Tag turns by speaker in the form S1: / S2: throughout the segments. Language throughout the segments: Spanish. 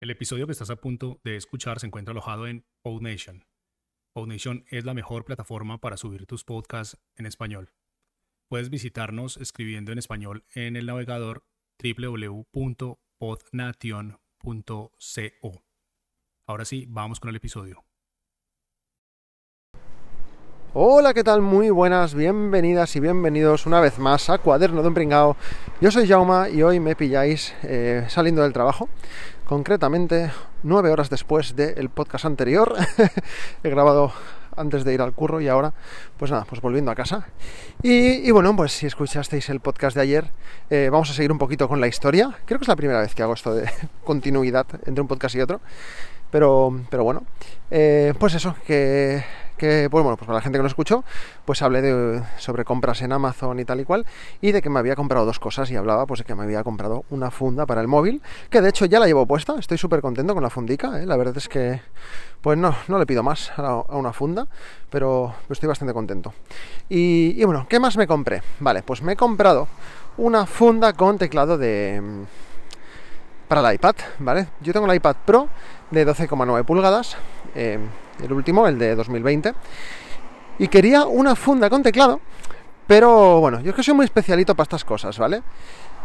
S1: El episodio que estás a punto de escuchar se encuentra alojado en PodNation. PodNation es la mejor plataforma para subir tus podcasts en español. Puedes visitarnos escribiendo en español en el navegador www.podnation.co. Ahora sí, vamos con el episodio.
S2: Hola, ¿qué tal? Muy buenas, bienvenidas y bienvenidos una vez más a Cuaderno de un Pringao. Yo soy Jauma y hoy me pilláis eh, saliendo del trabajo, concretamente nueve horas después del podcast anterior. He grabado antes de ir al curro y ahora, pues nada, pues volviendo a casa. Y, bueno, pues si escuchasteis el podcast de ayer, eh, vamos a seguir un poquito con la historia. Creo que es la primera vez que hago esto de continuidad entre un podcast y otro. Pero, pero bueno, eh, pues eso, que que, pues bueno, pues para la gente que no escuchó, pues hablé de, sobre compras en Amazon y tal y cual, y de que me había comprado dos cosas y hablaba pues de que me había comprado una funda para el móvil, que de hecho ya la llevo puesta, estoy súper contento con la fundica, ¿eh? la verdad es que pues no, no le pido más a, una funda, pero estoy bastante contento. Y, y bueno, ¿qué más me compré? Vale, pues me he comprado una funda con teclado de para el iPad, ¿vale? Yo tengo el iPad Pro de 12,9 pulgadas, eh, el último, el de 2020, y quería una funda con teclado, pero bueno, yo es que soy muy especialito para estas cosas, ¿vale?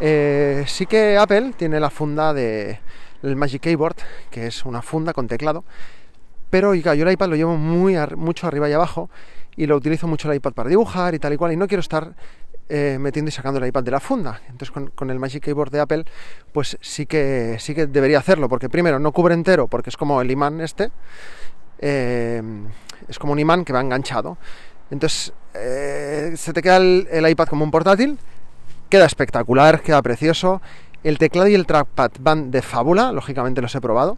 S2: Eh, sí que Apple tiene la funda de el Magic Keyboard, que es una funda con teclado, pero yo el iPad lo llevo muy mucho arriba y abajo y lo utilizo mucho el iPad para dibujar y tal y cual y no quiero estar eh, metiendo y sacando el iPad de la funda. Entonces con, el Magic Keyboard de Apple, pues sí que sí que debería hacerlo, porque primero no cubre entero, porque es como el imán este, eh, es como un imán que va enganchado. Entonces eh, se te queda el, iPad como un portátil, queda espectacular, queda precioso. El teclado y el trackpad van de fábula, lógicamente los he probado.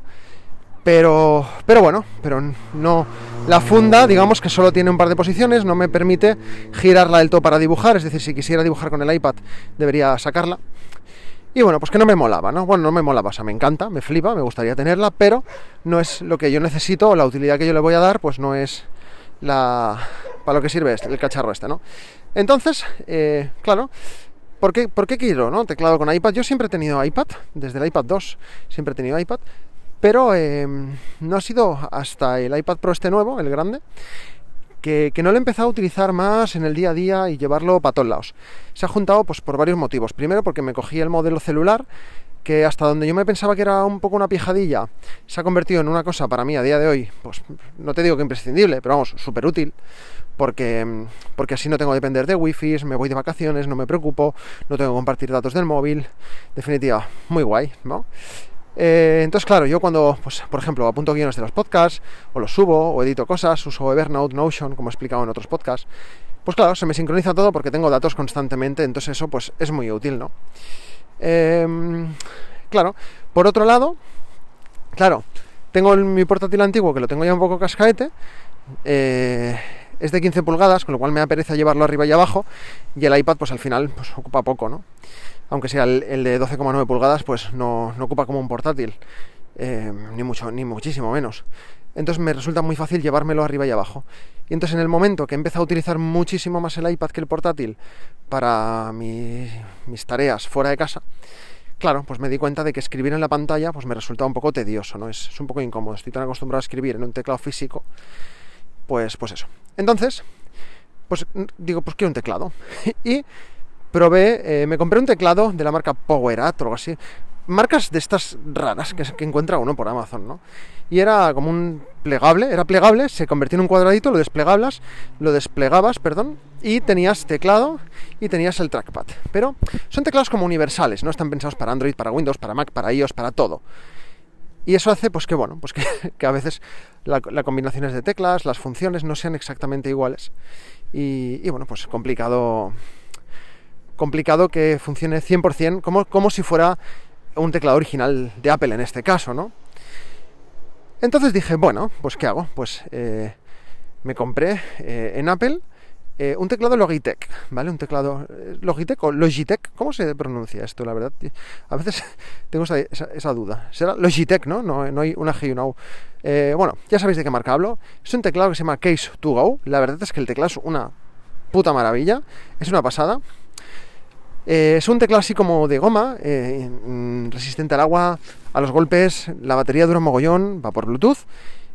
S2: Pero, pero bueno, pero no. La funda, digamos que solo tiene un par de posiciones, no me permite girarla del todo para dibujar. Es decir, si quisiera dibujar con el iPad, debería sacarla. Y bueno, pues que no me molaba, ¿no? Bueno, no me molaba, o sea, me encanta, me flipa, me gustaría tenerla, pero no es lo que yo necesito, o la utilidad que yo le voy a dar, pues no es la. para lo que sirve este, el cacharro este, ¿no? Entonces, eh, claro, ¿Por qué, ¿Por qué, quiero, no? Teclado con iPad. Yo siempre he tenido iPad, desde el iPad 2 siempre he tenido iPad, pero em, no ha sido hasta el iPad Pro este nuevo, el grande, que, no lo he empezado a utilizar más en el día a día y llevarlo para todos lados. Se ha juntado pues, por varios motivos. Primero porque me cogí el modelo celular, que hasta donde yo me pensaba que era un poco una pijadilla, se ha convertido en una cosa para mí a día de hoy, pues no te digo que imprescindible, pero vamos, súper útil. Porque, em, porque así no tengo que depender de wifi, me voy de vacaciones, no me preocupo, no tengo que compartir datos del móvil. Definitiva, muy guay, ¿no? Eh, entonces, claro, yo cuando, pues, por ejemplo, apunto guiones de los podcasts, o los subo, o edito cosas, uso Evernote, Notion, como he explicado en otros podcasts, pues claro, se me sincroniza todo porque tengo datos constantemente, entonces eso pues es muy útil, ¿no? Em, claro, por otro lado, claro, tengo mi portátil antiguo que lo tengo ya un poco cascaete, eh, es de 15 pulgadas, con lo cual me da llevarlo arriba y abajo, y el iPad pues al final pues ocupa poco, ¿no? Aunque sea el, de 12,9 pulgadas, pues no, ocupa como un portátil, eh, ni mucho, ni muchísimo menos. Entonces me resulta muy fácil llevármelo arriba y abajo. Y entonces en el momento que he empezado a utilizar muchísimo más el iPad que el portátil para mis tareas fuera de casa, claro, pues me di cuenta de que escribir en la pantalla pues me resulta un poco tedioso, ¿no? Es, es un poco incómodo. Estoy tan acostumbrado a escribir en un teclado físico, pues, pues eso. Entonces, pues digo, pues quiero un teclado. y probé, eh, me compré un teclado de la marca PowerAt o algo así. Marcas de estas raras que, encuentra uno por Amazon, ¿no? Y era como un plegable, era plegable, se convertía en un cuadradito, lo desplegabas, lo desplegabas, perdón, y tenías teclado y tenías el trackpad. Pero son teclados como universales, no están pensados para Android, para Windows, para Mac, para iOS, para todo. Y eso hace pues que bueno, pues que, a veces las combinaciones de teclas, las funciones no sean exactamente iguales. Y, y bueno, pues complicado complicado que funcione 100% como, como si fuera un teclado original de Apple en este caso, ¿no? Entonces dije, bueno, pues ¿qué hago? Pues eh, me compré eh, en Apple eh, un teclado Logitech, ¿vale? Un teclado Logitech o Logitech, ¿cómo se pronuncia esto, la verdad? A veces tengo esa, duda. Será Logitech, ¿no? ¿no? No, hay una G y una U. bueno, ya sabéis de qué marca hablo. Es un teclado que se llama Case to Go. La verdad es que el teclado es una puta maravilla. Es una pasada. Eh, es un teclado así como de goma, eh, mm, resistente al agua, a los golpes la batería dura un mogollón, va por Bluetooth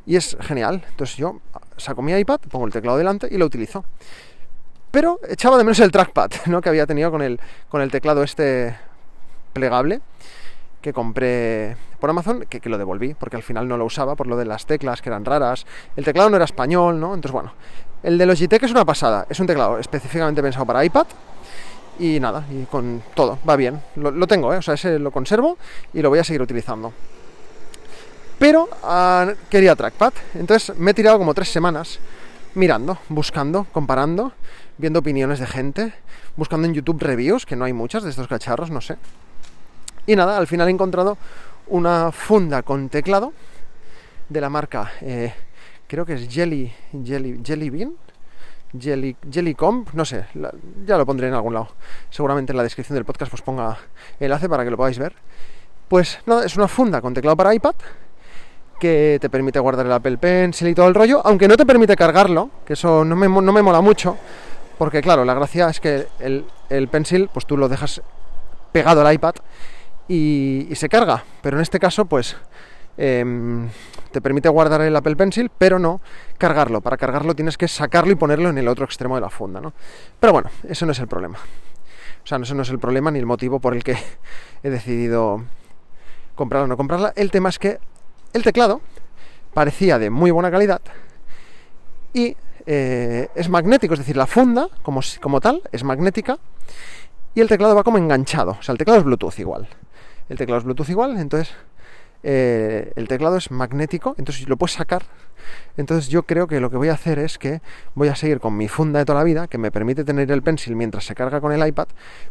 S2: y es genial. Entonces yo saco mi iPad, pongo el teclado delante y lo utilizo. Pero echaba de menos el trackpad ¿no? que había tenido con el, con el teclado este plegable que compré por Amazon, que, que, lo devolví, porque al final no lo usaba por lo de las teclas que eran raras. El teclado no era español, ¿no? Entonces, bueno, el de Logitech es una pasada. Es un teclado específicamente pensado para iPad. Y nada, y con todo, va bien. Lo, tengo, ¿eh? o sea, ese lo conservo y lo voy a seguir utilizando. Pero uh, quería trackpad, entonces me he tirado como tres semanas mirando, buscando, comparando, viendo opiniones de gente, buscando en YouTube reviews, que no hay muchas de estos cacharros, no sé. Y nada, al final he encontrado una funda con teclado de la marca, eh, creo que es Jelly, Jelly, Jelly Bean, Jelly, Jellycomb, no sé, ya lo pondré en algún lado. Seguramente en la descripción del podcast pues ponga enlace para que lo podáis ver. Pues no, es una funda con teclado para iPad que te permite guardar el Apple Pencil y todo el rollo, aunque no te permite cargarlo, que eso no me, no me mola mucho, porque claro, la gracia es que el, el Pencil pues tú lo dejas pegado al iPad y, y se carga, pero en este caso pues Em, te permite guardar el Apple Pencil, pero no cargarlo. Para cargarlo tienes que sacarlo y ponerlo en el otro extremo de la funda, ¿no? Pero bueno, eso no es el problema. O sea, eso no es el problema ni el motivo por el que he decidido comprarla o no comprarla. El tema es que el teclado parecía de muy buena calidad y eh, es magnético, es decir, la funda como, como tal es magnética y el teclado va como enganchado. O sea, el teclado es Bluetooth igual. El teclado es Bluetooth igual, entonces eh, el teclado es magnético, entonces lo puedes sacar. Entonces yo creo que lo que voy a hacer es que voy a seguir con mi funda de toda la vida, que me permite tener el pencil mientras se carga con el iPad,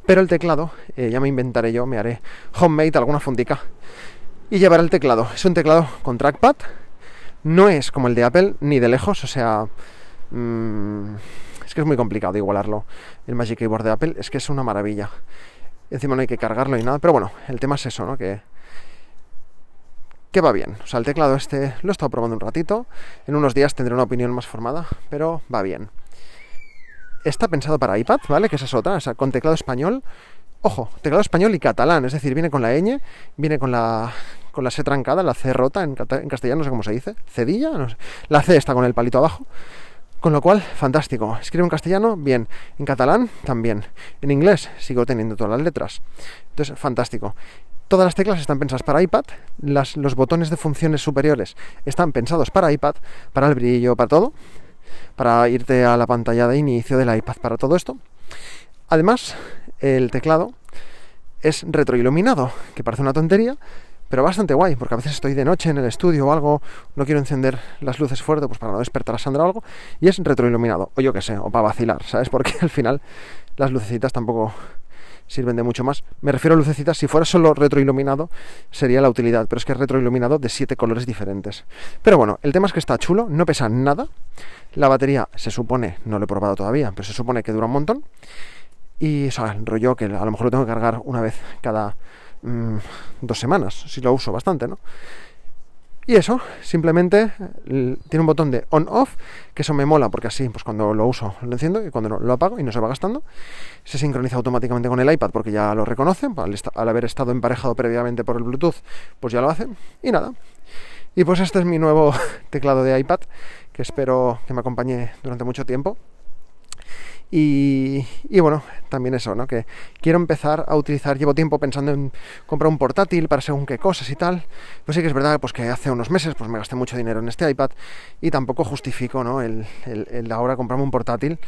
S2: pero el teclado eh, ya me inventaré yo, me haré homemade alguna fundica y llevaré el teclado. Es un teclado con trackpad, no es como el de Apple ni de lejos, o sea... Mmm, es que es muy complicado igualarlo. El Magic Keyboard de Apple es que es una maravilla. Encima no hay que cargarlo ni nada, pero bueno, el tema es eso, ¿no? Que que va bien. O sea, el teclado este lo he estado probando un ratito. En unos días tendré una opinión más formada, pero va bien. Está pensado para iPad, ¿vale? Que esa es otra, o sea, con teclado español. Ojo, teclado español y catalán, es decir, viene con la ñ, viene con la con la C trancada, la C rota en, castellano, no sé cómo se dice, cedilla, no sé. La C está con el palito abajo. Con lo cual, fantástico. Escribo en castellano, bien. En catalán, también. En inglés, sigo teniendo todas las letras. Entonces, fantástico. Todas las teclas están pensadas para iPad, los botones de funciones superiores están pensados para iPad, para el brillo, para todo, para irte a la pantalla de inicio del iPad, para todo esto. Además, el teclado es retroiluminado, que parece una tontería, pero bastante guay, porque a veces estoy de noche en el estudio o algo, no quiero encender las luces fuerte pues para no despertar a Sandra o algo, y es retroiluminado, o yo qué sé, o para vacilar, ¿sabes? Porque al final las lucecitas tampoco sirven de mucho más. Me refiero a lucecitas, si fuera solo retroiluminado sería la utilidad, pero es que es retroiluminado de siete colores diferentes. Pero bueno, el tema es que está chulo, no pesa nada. La batería se supone, no lo he probado todavía, pero se supone que dura un montón. Y o sea, el rollo que a lo mejor lo tengo que cargar una vez cada mm, dos semanas, si lo uso bastante, ¿no? Y eso, simplemente tiene un botón de on-off, que eso me mola, porque así, pues cuando lo uso lo enciendo y cuando lo apago y no se va gastando. Se sincroniza automáticamente con el iPad porque ya lo reconoce, al, haber estado emparejado previamente por el Bluetooth, pues ya lo hace. Y nada. Y pues este es mi nuevo teclado de iPad, que espero que me acompañe durante mucho tiempo. Y, bueno, también eso, ¿no? Que quiero empezar a utilizar, llevo tiempo pensando en comprar un portátil para según qué cosas y tal. Pues sí que es verdad pues, que hace unos meses pues me gasté mucho dinero en este iPad y tampoco justifico, ¿no? El, el, ahora comprarme un portátil.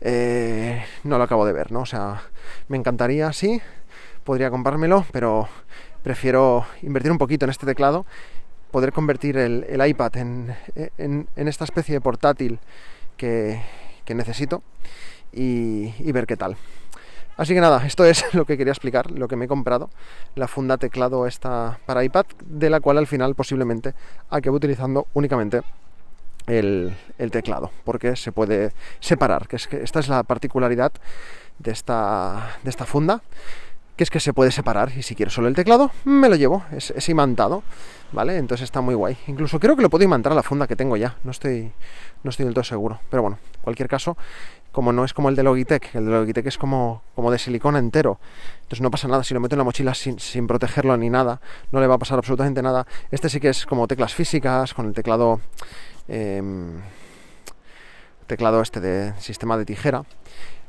S2: Eh, no lo acabo de ver, ¿no? O sea, me encantaría, sí, podría comprármelo, pero prefiero invertir un poquito en este teclado, poder convertir el, iPad en, en, en esta especie de portátil que, que necesito y, ver qué tal. Así que nada, esto es lo que quería explicar, lo que me he comprado, la funda teclado esta para iPad, de la cual al final posiblemente acabo utilizando únicamente el, teclado, porque se puede separar, que es que esta es la particularidad de esta, de esta funda, que es que se puede separar y si quiero solo el teclado, me lo llevo, es, imantado, ¿vale? Entonces está muy guay. Incluso creo que lo puedo imantar a la funda que tengo ya, no estoy, no estoy del todo seguro, pero bueno, en cualquier caso, como no es como el de Logitech, el de Logitech es como, como de silicona entero. Entonces no pasa nada, si lo meto en la mochila sin, sin, protegerlo ni nada, no le va a pasar absolutamente nada. Este sí que es como teclas físicas, con el teclado... Em, teclado este de sistema de tijera.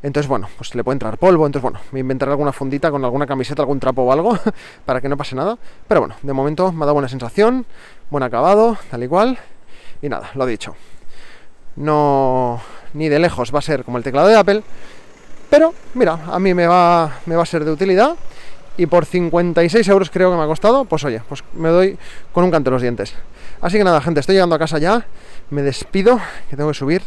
S2: Entonces, bueno, pues le puede entrar polvo. Entonces, bueno, me inventaré alguna fundita con alguna camiseta, algún trapo o algo para que no pase nada. Pero bueno, de momento me ha dado buena sensación, buen acabado, tal y cual. Y nada, lo dicho. No, ni de lejos va a ser como el teclado de Apple. Pero, mira, a mí me va, me va a ser de utilidad. Y por 56 euros creo que me ha costado, pues oye, pues me doy con un canto en los dientes. Así que nada, gente, estoy llegando a casa ya. Me despido, que tengo que subir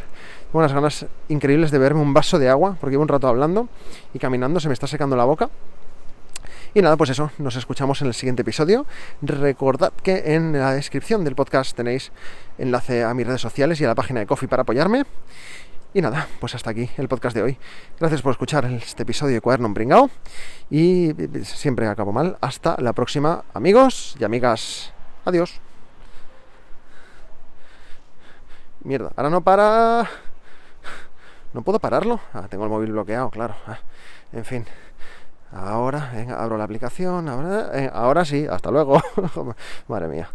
S2: unas ganas increíbles de beberme un vaso de agua, porque llevo un rato hablando y caminando, se me está secando la boca. Y nada, pues eso, nos escuchamos en el siguiente episodio. Recordad que en la descripción del podcast tenéis enlace a mis redes sociales y a la página de Coffee para apoyarme. Y nada, pues hasta aquí el podcast de hoy. Gracias por escuchar este episodio de Cuaderno Pringao. Y siempre acabo mal. Hasta la próxima, amigos y amigas. Adiós. Mierda, ahora no para. ¿No puedo pararlo? Ah, tengo el móvil bloqueado, claro. Ah, en fin. Ahora, abro la aplicación. Ahora, eh, ahora sí, hasta luego. Madre mía.